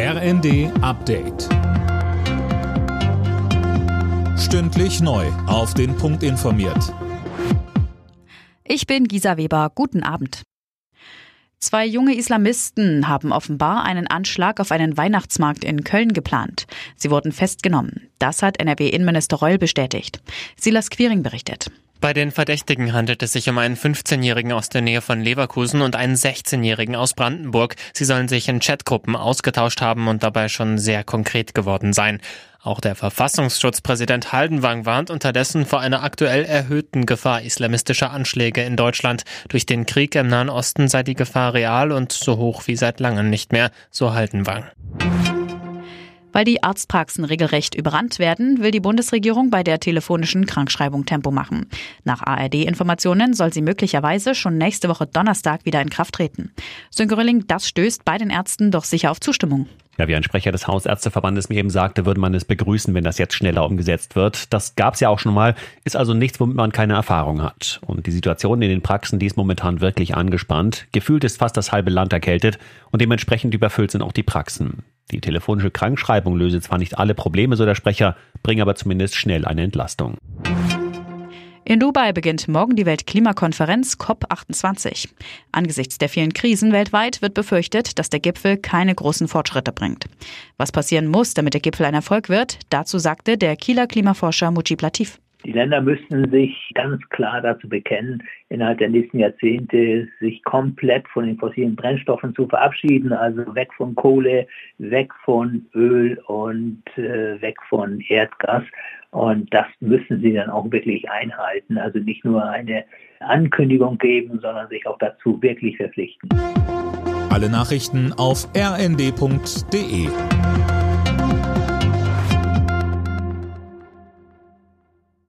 RND Update. Stündlich neu. Auf den Punkt informiert. Ich bin Gisa Weber. Guten Abend. Zwei junge Islamisten haben offenbar einen Anschlag auf einen Weihnachtsmarkt in Köln geplant. Sie wurden festgenommen. Das hat NRW-Innenminister Reul bestätigt. Silas Quiring berichtet. Bei den Verdächtigen handelt es sich um einen 15-Jährigen aus der Nähe von Leverkusen und einen 16-Jährigen aus Brandenburg. Sie sollen sich in Chatgruppen ausgetauscht haben und dabei schon sehr konkret geworden sein. Auch der Verfassungsschutzpräsident Haldenwang warnt unterdessen vor einer aktuell erhöhten Gefahr islamistischer Anschläge in Deutschland. Durch den Krieg im Nahen Osten sei die Gefahr real und so hoch wie seit langem nicht mehr, so Haldenwang. Weil die Arztpraxen regelrecht überrannt werden, will die Bundesregierung bei der telefonischen Krankschreibung Tempo machen. Nach ARD-Informationen soll sie möglicherweise schon nächste Woche Donnerstag wieder in Kraft treten. Sönke Rölling, das stößt bei den Ärzten doch sicher auf Zustimmung. Ja, wie ein Sprecher des Hausärzteverbandes mir eben sagte, würde man es begrüßen, wenn das jetzt schneller umgesetzt wird. Das gab es ja auch schon mal, ist also nichts, womit man keine Erfahrung hat. Und die Situation in den Praxen, die ist momentan wirklich angespannt. Gefühlt ist fast das halbe Land erkältet und dementsprechend überfüllt sind auch die Praxen. Die telefonische Krankschreibung löse zwar nicht alle Probleme, so der Sprecher, bringe aber zumindest schnell eine Entlastung. In Dubai beginnt morgen die Weltklimakonferenz COP28. Angesichts der vielen Krisen weltweit wird befürchtet, dass der Gipfel keine großen Fortschritte bringt. Was passieren muss, damit der Gipfel ein Erfolg wird, dazu sagte der Kieler Klimaforscher Mujib Latif. Die Länder müssten sich ganz klar dazu bekennen, innerhalb der nächsten Jahrzehnte sich komplett von den fossilen Brennstoffen zu verabschieden, also weg von Kohle, weg von Öl und äh, weg von Erdgas. Und das müssen sie dann auch wirklich einhalten. Also nicht nur eine Ankündigung geben, sondern sich auch dazu wirklich verpflichten. Alle Nachrichten auf rnd.de